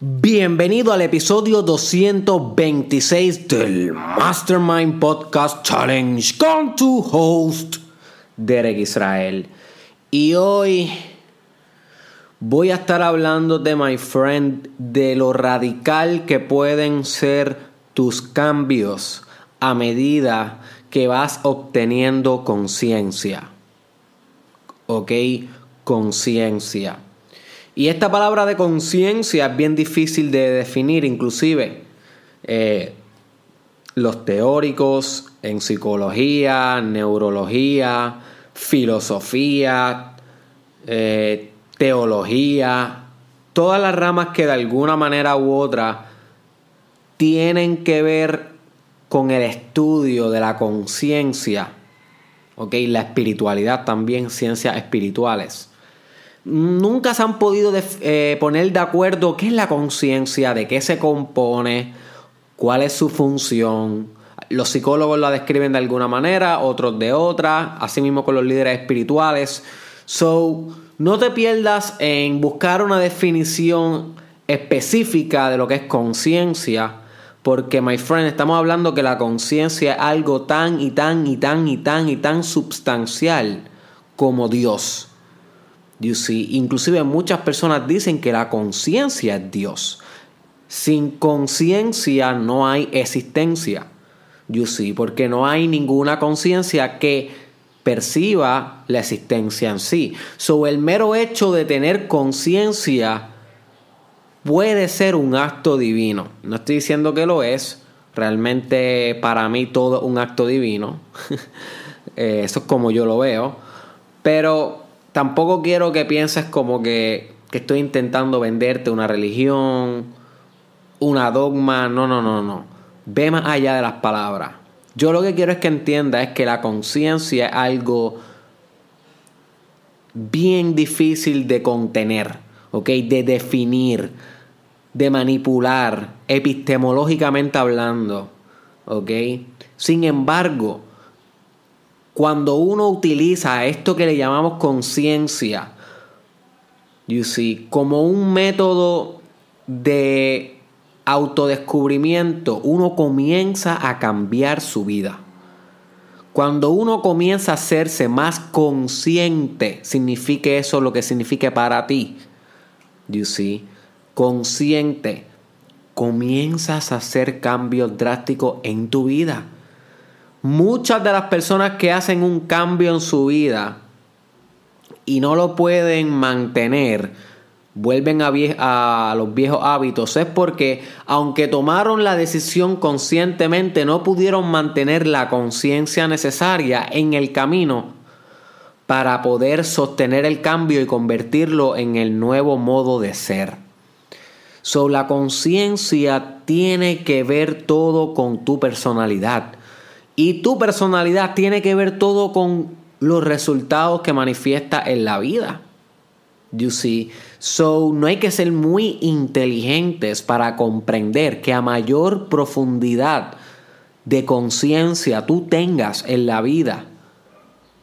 Bienvenido al episodio 226 del Mastermind Podcast Challenge con tu host, Derek Israel. Y hoy voy a estar hablando de my friend de lo radical que pueden ser tus cambios a medida que vas obteniendo conciencia. ¿Ok? Conciencia. Y esta palabra de conciencia es bien difícil de definir, inclusive eh, los teóricos en psicología, neurología, filosofía, eh, teología, todas las ramas que de alguna manera u otra tienen que ver con el estudio de la conciencia, ¿ok? La espiritualidad también, ciencias espirituales nunca se han podido eh, poner de acuerdo qué es la conciencia, de qué se compone, cuál es su función. Los psicólogos la describen de alguna manera, otros de otra, así mismo con los líderes espirituales. So, no te pierdas en buscar una definición específica de lo que es conciencia, porque, my friend, estamos hablando que la conciencia es algo tan y tan y tan y tan y tan substancial como Dios. You see, inclusive muchas personas dicen que la conciencia es Dios. Sin conciencia no hay existencia. You see, porque no hay ninguna conciencia que perciba la existencia en sí. So, el mero hecho de tener conciencia puede ser un acto divino. No estoy diciendo que lo es. Realmente para mí todo es un acto divino. Eh, eso es como yo lo veo. Pero tampoco quiero que pienses como que, estoy intentando venderte una religión, una dogma. No, no, no, no. Ve más allá de las palabras. Yo lo que quiero es que entiendas es que la conciencia es algo bien difícil de contener, ¿ok? De definir, de manipular, epistemológicamente hablando, ¿ok? Sin embargo, cuando uno utiliza esto que le llamamos conciencia, you see, como un método de autodescubrimiento, uno comienza a cambiar su vida. Cuando uno comienza a hacerse más consciente, significa eso lo que significa para ti. You see, consciente, comienzas a hacer cambios drásticos en tu vida muchas de las personas que hacen un cambio en su vida y no lo pueden mantener, vuelven a, los viejos hábitos, es porque aunque tomaron la decisión conscientemente, no pudieron mantener la conciencia necesaria en el camino para poder sostener el cambio y convertirlo en el nuevo modo de ser. So, la conciencia tiene que ver todo con tu personalidad. Y tu personalidad tiene que ver todo con los resultados que manifiesta en la vida. You see? So, no hay que ser muy inteligentes para comprender que a mayor profundidad de conciencia tú tengas en la vida,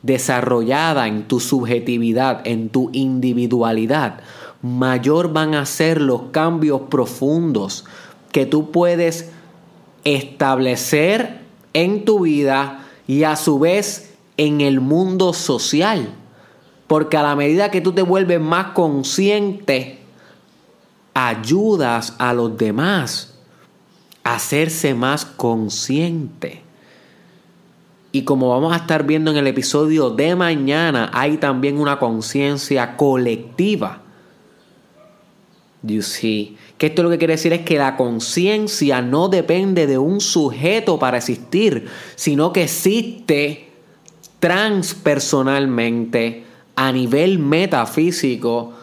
desarrollada en tu subjetividad, en tu individualidad, mayor van a ser los cambios profundos que tú puedes establecer en tu vida y a su vez en el mundo social. Porque a la medida que tú te vuelves más consciente, ayudas a los demás a hacerse más consciente. Y como vamos a estar viendo en el episodio de mañana, hay también una conciencia colectiva. You see, que esto lo que quiere decir es que la conciencia no depende de un sujeto para existir, sino que existe transpersonalmente a nivel metafísico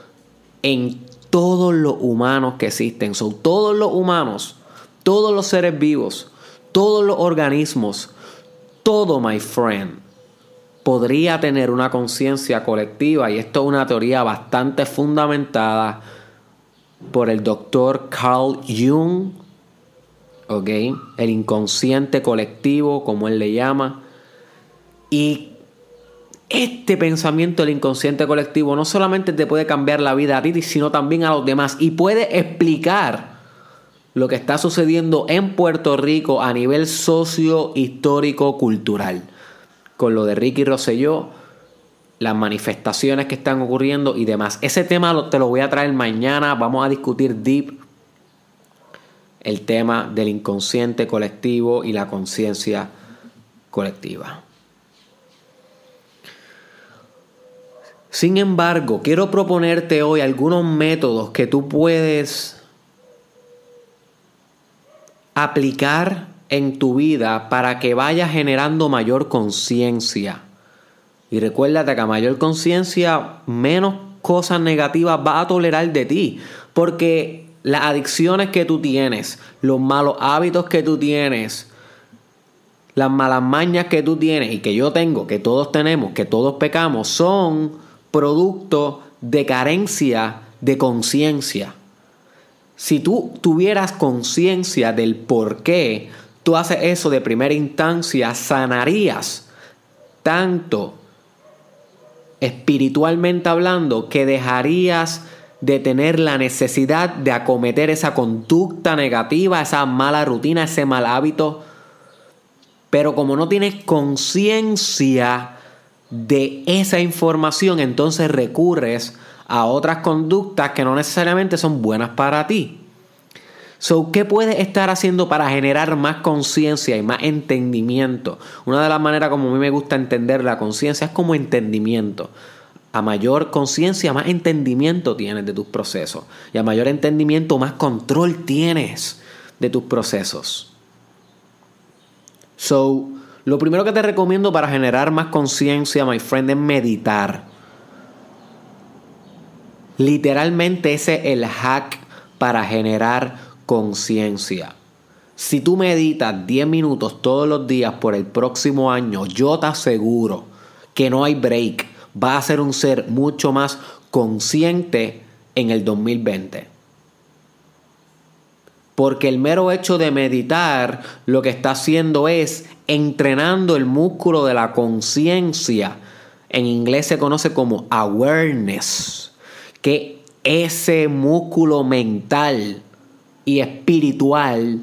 en todos los humanos que existen. Son todos los humanos, todos los seres vivos, todos los organismos, todo, my friend, podría tener una conciencia colectiva y esto es una teoría bastante fundamentada por el doctor Carl Jung, ¿ok? El inconsciente colectivo, como él le llama. Y este pensamiento del inconsciente colectivo no solamente te puede cambiar la vida a ti, sino también a los demás y puede explicar lo que está sucediendo en Puerto Rico a nivel socio, histórico, cultural. Con lo de Ricky Rosselló, las manifestaciones que están ocurriendo y demás. Ese tema te lo voy a traer mañana. Vamos a discutir deep el tema del inconsciente colectivo y la conciencia colectiva. Sin embargo, quiero proponerte hoy algunos métodos que tú puedes aplicar en tu vida para que vayas generando mayor conciencia. Y recuérdate que a mayor conciencia, menos cosas negativas va a tolerar de ti. Porque las adicciones que tú tienes, los malos hábitos que tú tienes, las malas mañas que tú tienes y que yo tengo, que todos tenemos, que todos pecamos, son producto de carencia de conciencia. Si tú tuvieras conciencia del por qué tú haces eso de primera instancia, sanarías tanto espiritualmente hablando que dejarías de tener la necesidad de acometer esa conducta negativa, esa mala rutina, ese mal hábito. Pero como no tienes conciencia de esa información, entonces recurres a otras conductas que no necesariamente son buenas para ti. So, ¿qué puedes estar haciendo para generar más conciencia y más entendimiento? Una de las maneras como a mí me gusta entender la conciencia es como entendimiento. A mayor conciencia, más entendimiento tienes de tus procesos. Y a mayor entendimiento, más control tienes de tus procesos. So, lo primero que te recomiendo para generar más conciencia, my friend, es meditar. Literalmente ese es el hack para generar conciencia. Si tú meditas 10 minutos todos los días por el próximo año, yo te aseguro que no hay break. Va a ser un ser mucho más consciente en el 2020. Porque el mero hecho de meditar lo que está haciendo es entrenando el músculo de la conciencia. En inglés se conoce como awareness. Que ese músculo mental y espiritual,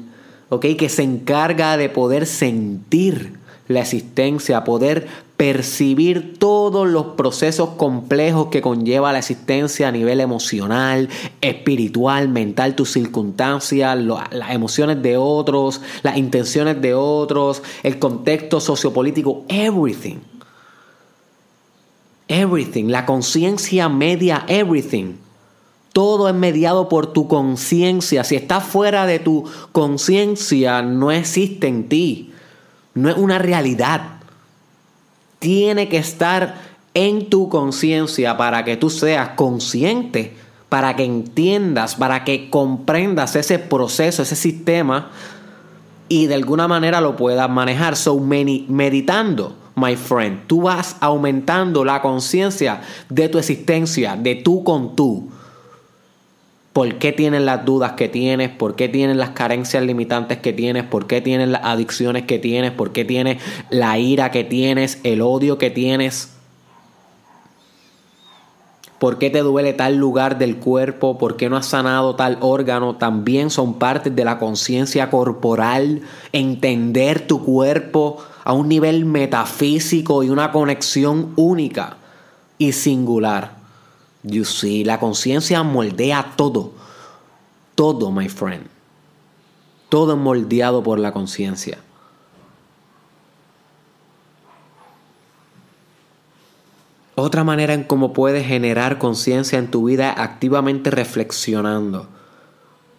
¿ok? Que se encarga de poder sentir la existencia, poder percibir todos los procesos complejos que conlleva la existencia a nivel emocional, espiritual, mental, tus circunstancias, las emociones de otros, las intenciones de otros, el contexto sociopolítico, everything. Everything, la conciencia media, everything. Todo es mediado por tu conciencia. Si estás fuera de tu conciencia, no existe en ti. No es una realidad tiene que estar en tu conciencia para que tú seas consciente, para que entiendas, para que comprendas ese proceso, ese sistema y de alguna manera lo puedas manejar. So, meditando, my friend, tú vas aumentando la conciencia de tu existencia, de tú con tú por qué tienes las dudas que tienes, por qué tienes las carencias limitantes que tienes, por qué tienes las adicciones que tienes, por qué tienes la ira que tienes, el odio que tienes. ¿Por qué te duele tal lugar del cuerpo? ¿Por qué no has sanado tal órgano? También son partes de la conciencia corporal. Entender tu cuerpo a un nivel metafísico y una conexión única y singular. You see, la conciencia moldea todo. Todo, my friend. Todo es moldeado por la conciencia. Otra manera en cómo puedes generar conciencia en tu vida es activamente reflexionando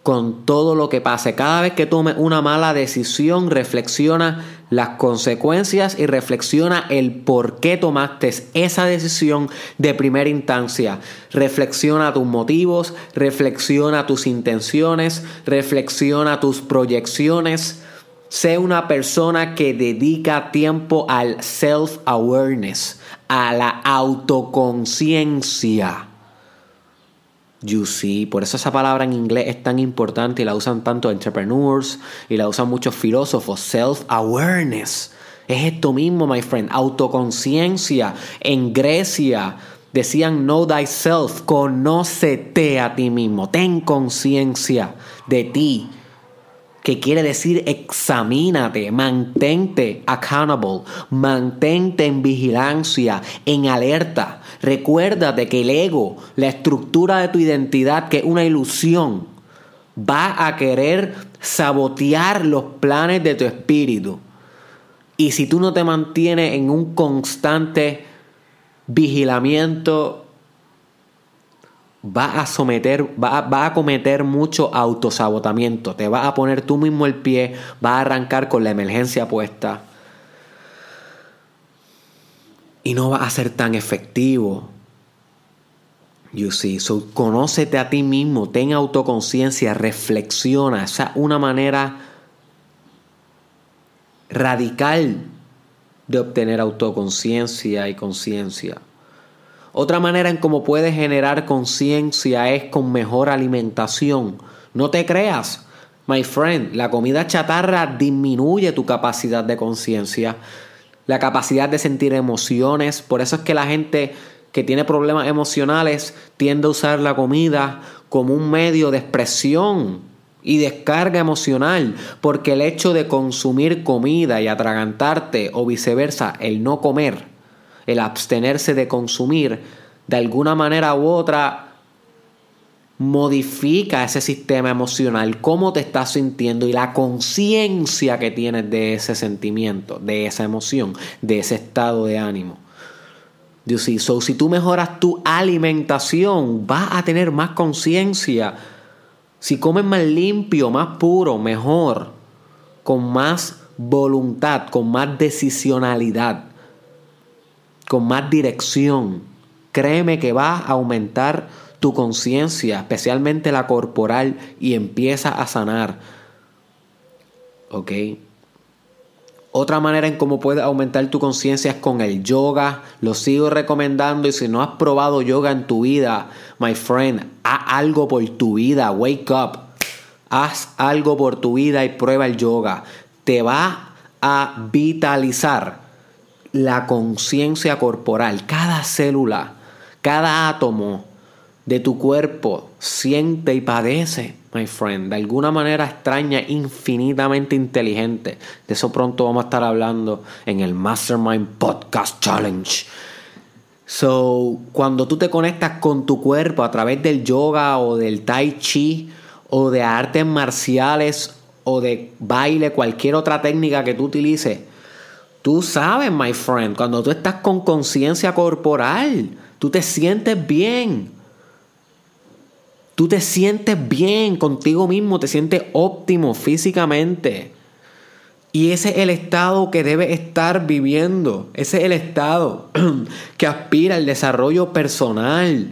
con todo lo que pase. Cada vez que tomes una mala decisión, reflexiona las consecuencias y reflexiona el por qué tomaste esa decisión de primera instancia. Reflexiona tus motivos, reflexiona tus intenciones, reflexiona tus proyecciones. Sé una persona que dedica tiempo al self-awareness, a la autoconciencia. You see, por eso esa palabra en inglés es tan importante y la usan tanto entrepreneurs y la usan muchos filósofos. Self-awareness. Es esto mismo, my friend, autoconciencia. En Grecia decían know thyself, conócete a ti mismo, ten conciencia de ti. Que quiere decir examínate, mantente accountable, mantente en vigilancia, en alerta. Recuérdate que el ego, la estructura de tu identidad, que es una ilusión, va a querer sabotear los planes de tu espíritu. Y si tú no te mantienes en un constante vigilamiento, va a someter, va a, cometer mucho autosabotamiento. Te va a poner tú mismo el pie, va a arrancar con la emergencia puesta. Y no va a ser tan efectivo. You see, conócete a ti mismo, ten autoconciencia, reflexiona. Esa es una manera radical de obtener autoconciencia y conciencia. Otra manera en cómo puedes generar conciencia es con mejor alimentación. No te creas, my friend, la comida chatarra disminuye tu capacidad de conciencia, la capacidad de sentir emociones. Por eso es que la gente que tiene problemas emocionales tiende a usar la comida como un medio de expresión y descarga emocional, porque el hecho de consumir comida y atragantarte o viceversa, el no comer, el abstenerse de consumir, de alguna manera u otra modifica ese sistema emocional, cómo te estás sintiendo y la conciencia que tienes de ese sentimiento, de esa emoción, de ese estado de ánimo. So, si tú mejoras tu alimentación, vas a tener más conciencia. Si comes más limpio, más puro, mejor, con más voluntad, con más decisionalidad con más dirección, créeme que va a aumentar tu conciencia, especialmente la corporal, y empieza a sanar. ¿Ok? Otra manera en cómo puedes aumentar tu conciencia es con el yoga. Lo sigo recomendando y si no has probado yoga en tu vida, my friend, haz algo por tu vida. Wake up. Haz algo por tu vida y prueba el yoga. Te va a vitalizar la conciencia corporal, cada célula, cada átomo de tu cuerpo siente y padece, my friend, de alguna manera extraña, infinitamente inteligente. De eso pronto vamos a estar hablando en el Mastermind Podcast Challenge. So, cuando tú te conectas con tu cuerpo a través del yoga o del tai chi o de artes marciales o de baile, cualquier otra técnica que tú utilices, Tú sabes, my friend, cuando tú estás con conciencia corporal, tú te sientes bien. Tú te sientes bien contigo mismo, te sientes óptimo físicamente. Y ese es el estado que debe estar viviendo. Ese es el estado que aspira al desarrollo personal.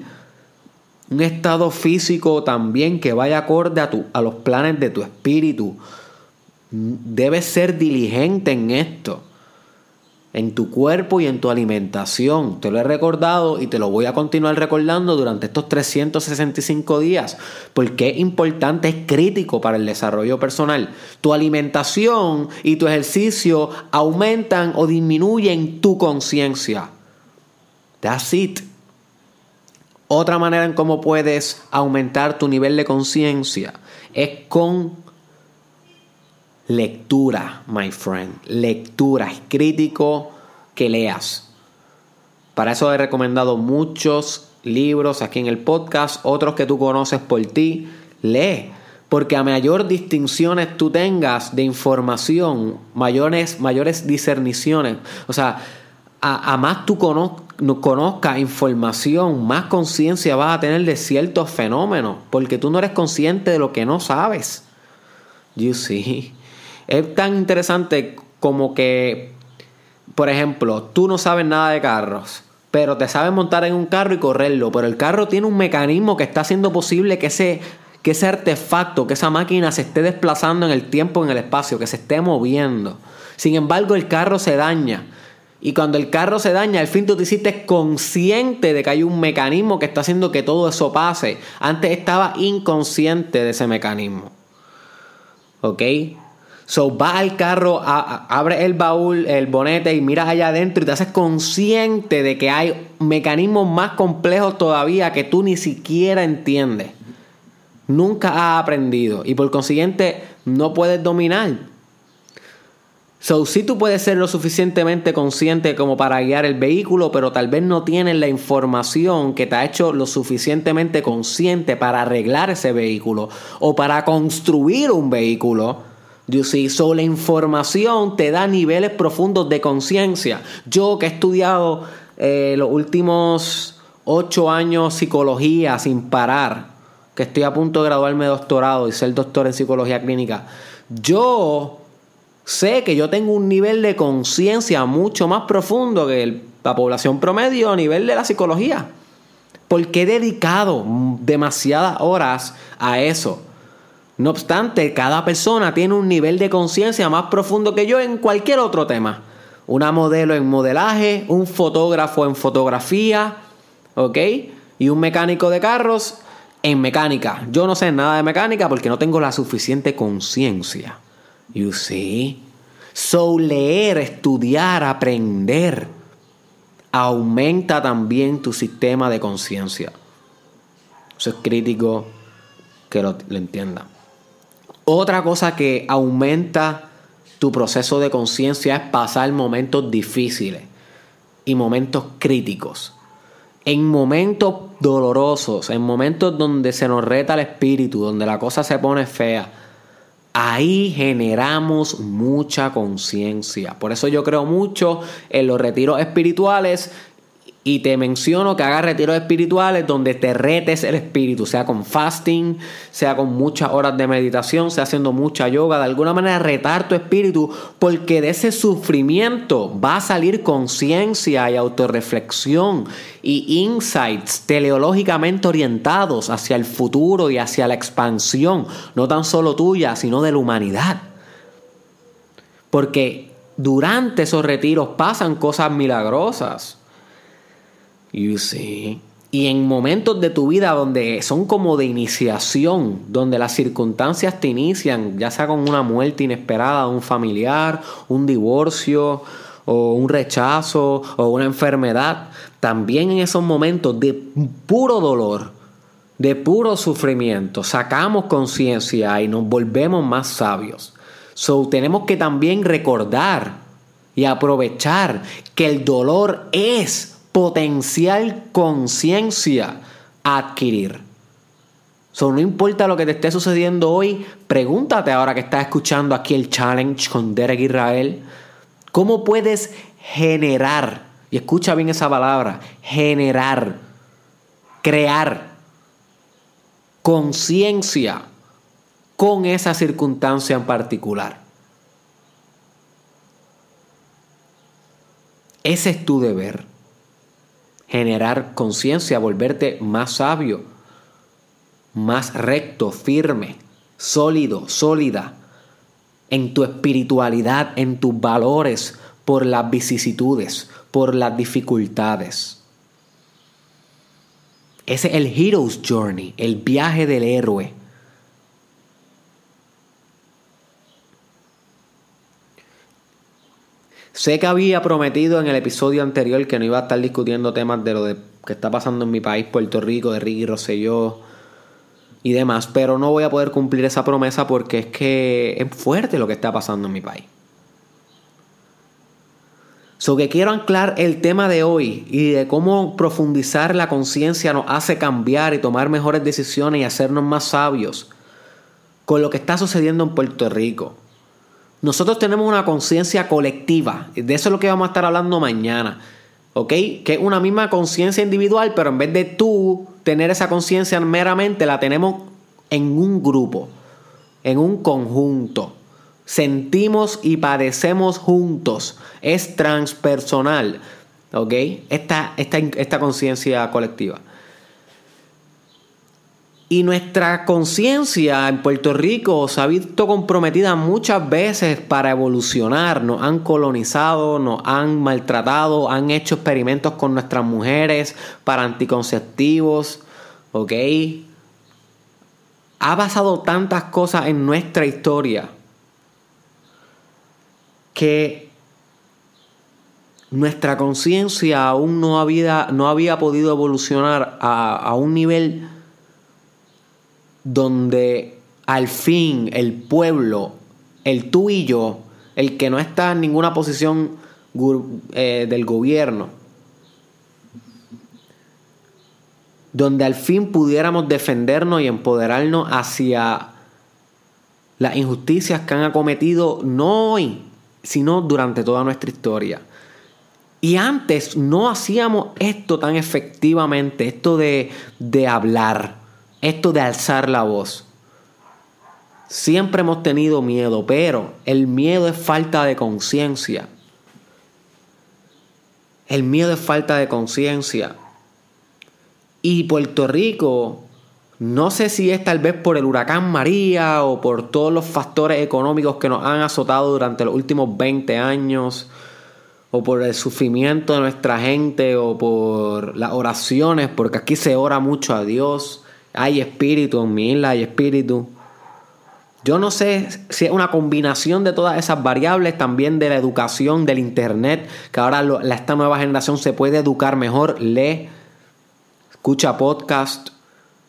Un estado físico también que vaya acorde a, tu, a los planes de tu espíritu. Debes ser diligente en esto en tu cuerpo y en tu alimentación. Te lo he recordado y te lo voy a continuar recordando durante estos 365 días, porque es importante, es crítico para el desarrollo personal. Tu alimentación y tu ejercicio aumentan o disminuyen tu conciencia. That's it. Otra manera en cómo puedes aumentar tu nivel de conciencia es con lectura, my friend. Lectura. Es crítico que leas. Para eso he recomendado muchos libros aquí en el podcast, otros que tú conoces por ti. Lee. Porque a mayor distinciones tú tengas de información, mayores, mayores discerniciones, o sea, a, más tú conozcas información, más conciencia vas a tener de ciertos fenómenos, porque tú no eres consciente de lo que no sabes. You see. Es tan interesante como que, por ejemplo, tú no sabes nada de carros, pero te sabes montar en un carro y correrlo, pero el carro tiene un mecanismo que está haciendo posible que ese, que ese artefacto, que esa máquina se esté desplazando en el tiempo, en el espacio, que se esté moviendo. Sin embargo, el carro se daña. Y cuando el carro se daña, al fin tú te hiciste consciente de que hay un mecanismo que está haciendo que todo eso pase. Antes estaba inconsciente de ese mecanismo. ¿Ok? So, vas al carro, abres el baúl, el bonete y miras allá adentro y te haces consciente de que hay mecanismos más complejos todavía que tú ni siquiera entiendes. Nunca has aprendido y por consiguiente no puedes dominar. So, sí tú puedes ser lo suficientemente consciente como para guiar el vehículo, pero tal vez no tienes la información que te ha hecho lo suficientemente consciente para arreglar ese vehículo o para construir un vehículo la información te da niveles profundos de conciencia. Yo que he estudiado eh, los últimos ocho años psicología sin parar, que estoy a punto de graduarme de doctorado y ser doctor en psicología clínica, yo sé que yo tengo un nivel de conciencia mucho más profundo que la población promedio a nivel de la psicología. Porque he dedicado demasiadas horas a eso. No obstante, cada persona tiene un nivel de conciencia más profundo que yo en cualquier otro tema. Una modelo en modelaje, un fotógrafo en fotografía, ¿ok? Y un mecánico de carros en mecánica. Yo no sé nada de mecánica porque no tengo la suficiente conciencia. You see? So leer, estudiar, aprender aumenta también tu sistema de conciencia. Eso es crítico que lo, lo entiendan. Otra cosa que aumenta tu proceso de conciencia es pasar momentos difíciles y momentos críticos. En momentos dolorosos, en momentos donde se nos reta el espíritu, donde la cosa se pone fea, ahí generamos mucha conciencia. Por eso yo creo mucho en los retiros espirituales y te menciono que hagas retiros espirituales donde te retes el espíritu, sea con fasting, sea con muchas horas de meditación, sea haciendo mucha yoga, de alguna manera retar tu espíritu, porque de ese sufrimiento va a salir conciencia y autorreflexión y insights teleológicamente orientados hacia el futuro y hacia la expansión, no tan solo tuya, sino de la humanidad. Porque durante esos retiros pasan cosas milagrosas. You see. Y en momentos de tu vida donde son como de iniciación, donde las circunstancias te inician, ya sea con una muerte inesperada un familiar, un divorcio, o un rechazo, o una enfermedad, también en esos momentos de puro dolor, de puro sufrimiento, sacamos conciencia y nos volvemos más sabios. So, tenemos que también recordar y aprovechar que el dolor es potencial conciencia a adquirir. So, no importa lo que te esté sucediendo hoy, pregúntate ahora que estás escuchando aquí el challenge con Derek Israel, ¿cómo puedes generar, y escucha bien esa palabra, generar, crear conciencia con esa circunstancia en particular? Ese es tu deber generar conciencia, volverte más sabio, más recto, firme, sólido, sólida en tu espiritualidad, en tus valores, por las vicisitudes, por las dificultades. Ese es el Hero's Journey, el viaje del héroe. Sé que había prometido en el episodio anterior que no iba a estar discutiendo temas de lo que está pasando en mi país, Puerto Rico, de Ricky Rosselló y demás, pero no voy a poder cumplir esa promesa porque es que es fuerte lo que está pasando en mi país. So que quiero anclar el tema de hoy y de cómo profundizar la conciencia nos hace cambiar y tomar mejores decisiones y hacernos más sabios con lo que está sucediendo en Puerto Rico. Nosotros tenemos una conciencia colectiva. De eso es lo que vamos a estar hablando mañana. ¿Ok? Que es una misma conciencia individual, pero en vez de tú tener esa conciencia meramente, la tenemos en un grupo, en un conjunto. Sentimos y padecemos juntos. Es transpersonal. ¿Ok? Esta, esta, esta conciencia colectiva. Y nuestra conciencia en Puerto Rico se ha visto comprometida muchas veces para evolucionar. Nos han colonizado, nos han maltratado, han hecho experimentos con nuestras mujeres para anticonceptivos. ¿Ok? Ha pasado tantas cosas en nuestra historia que nuestra conciencia aún no había, no había podido evolucionar a, a un nivel donde al fin el pueblo, el tú y yo, el que no está en ninguna posición eh, del gobierno, donde al fin pudiéramos defendernos y empoderarnos hacia las injusticias que han acometido no hoy, sino durante toda nuestra historia. Y antes no hacíamos esto tan efectivamente, esto de, de hablar, esto de alzar la voz. Siempre hemos tenido miedo, pero el miedo es falta de conciencia. El miedo es falta de conciencia. Y Puerto Rico, no sé si es tal vez por el huracán María o por todos los factores económicos que nos han azotado durante los últimos 20 años, o por el sufrimiento de nuestra gente, o por las oraciones, porque aquí se ora mucho a Dios. Hay espíritu en mi isla, hay espíritu. Yo no sé si es una combinación de todas esas variables, también de la educación, del internet, que ahora esta nueva generación se puede educar mejor, lee, escucha podcast,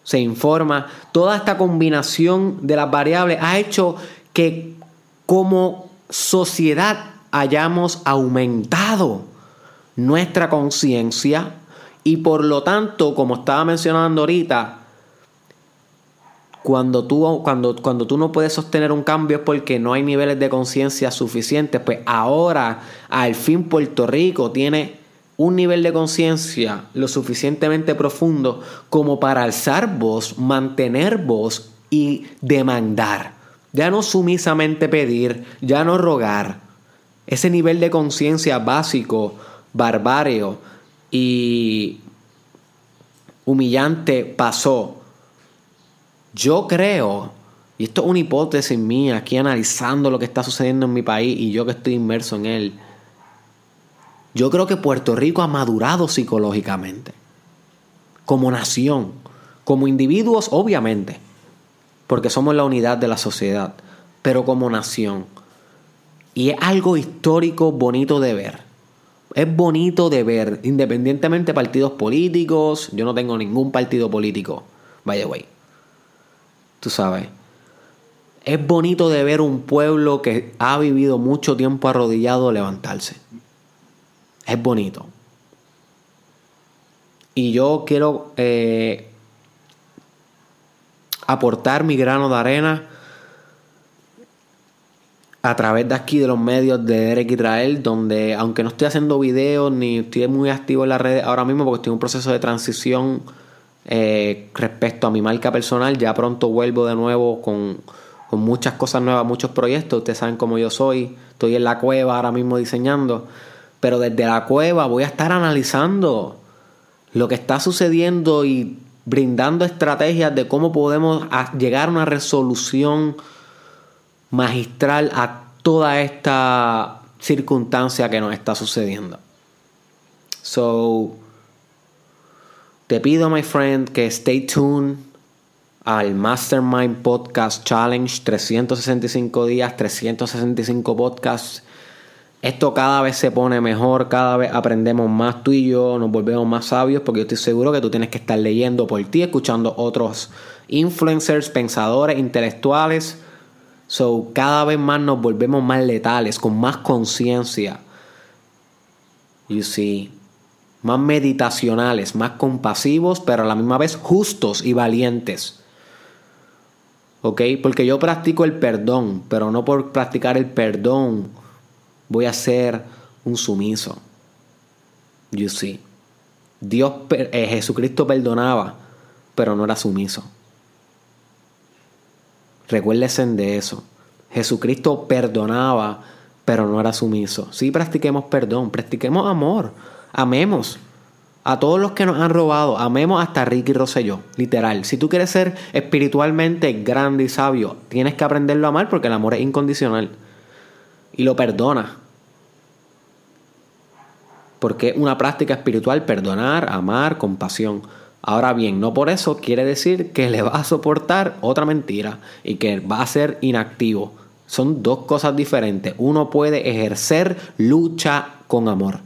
se informa. Toda esta combinación de las variables ha hecho que como sociedad hayamos aumentado nuestra conciencia y por lo tanto, como estaba mencionando ahorita, cuando tú, cuando, cuando tú no puedes sostener un cambio es porque no hay niveles de conciencia suficientes. Pues ahora, al fin, Puerto Rico tiene un nivel de conciencia lo suficientemente profundo como para alzar voz, mantener voz y demandar. Ya no sumisamente pedir, ya no rogar. Ese nivel de conciencia básico, barbario y humillante pasó yo creo, y esto es una hipótesis mía, aquí analizando lo que está sucediendo en mi país y yo que estoy inmerso en él, yo creo que Puerto Rico ha madurado psicológicamente, como nación, como individuos obviamente, porque somos la unidad de la sociedad, pero como nación. Y es algo histórico bonito de ver. Es bonito de ver, independientemente de partidos políticos. Yo no tengo ningún partido político, by the way tú sabes. Es bonito de ver un pueblo que ha vivido mucho tiempo arrodillado levantarse. Es bonito. Y yo quiero eh, aportar mi grano de arena a través de aquí de los medios de Derek Israel, donde aunque no estoy haciendo videos ni estoy muy activo en las redes ahora mismo porque estoy en un proceso de transición eh, respecto a mi marca personal. Ya pronto vuelvo de nuevo con, con muchas cosas nuevas, muchos proyectos. Ustedes saben cómo yo soy. Estoy en la cueva ahora mismo diseñando. Pero desde la cueva voy a estar analizando lo que está sucediendo y brindando estrategias de cómo podemos llegar a una resolución magistral a toda esta circunstancia que nos está sucediendo. So, te pido, my friend, que stay tuned al Mastermind Podcast Challenge 365 días, 365 podcasts. Esto cada vez se pone mejor, cada vez aprendemos más tú y yo, nos volvemos más sabios porque yo estoy seguro que tú tienes que estar leyendo por ti, escuchando otros influencers, pensadores, intelectuales. So, cada vez más nos volvemos más letales, con más conciencia. You see más meditacionales, más compasivos, pero a la misma vez justos y valientes. ¿Ok? Porque yo practico el perdón, pero no por practicar el perdón voy a ser un sumiso. You see. Dios, eh, Jesucristo perdonaba, pero no era sumiso. Recuérdense de eso. Jesucristo perdonaba, pero no era sumiso. Sí, practiquemos perdón, practiquemos amor. Amemos a todos los que nos han robado. Amemos hasta Ricky Rosselló, literal. Si tú quieres ser espiritualmente grande y sabio, tienes que aprenderlo a amar porque el amor es incondicional. Y lo perdona. Porque es una práctica espiritual perdonar, amar, compasión. Ahora bien, no por eso quiere decir que le va a soportar otra mentira y que va a ser inactivo. Son dos cosas diferentes. Uno puede ejercer lucha con amor.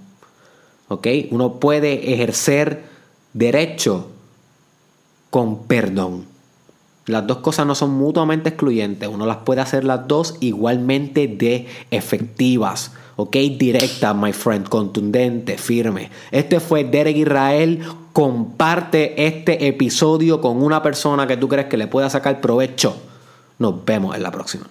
¿Ok? Uno puede ejercer derecho con perdón. Las dos cosas no son mutuamente excluyentes. Uno las puede hacer las dos igualmente de efectivas. ¿Ok? Directa, my friend, contundente, firme. Este fue Derek Israel. Comparte este episodio con una persona que tú crees que le pueda sacar provecho. Nos vemos en la próxima.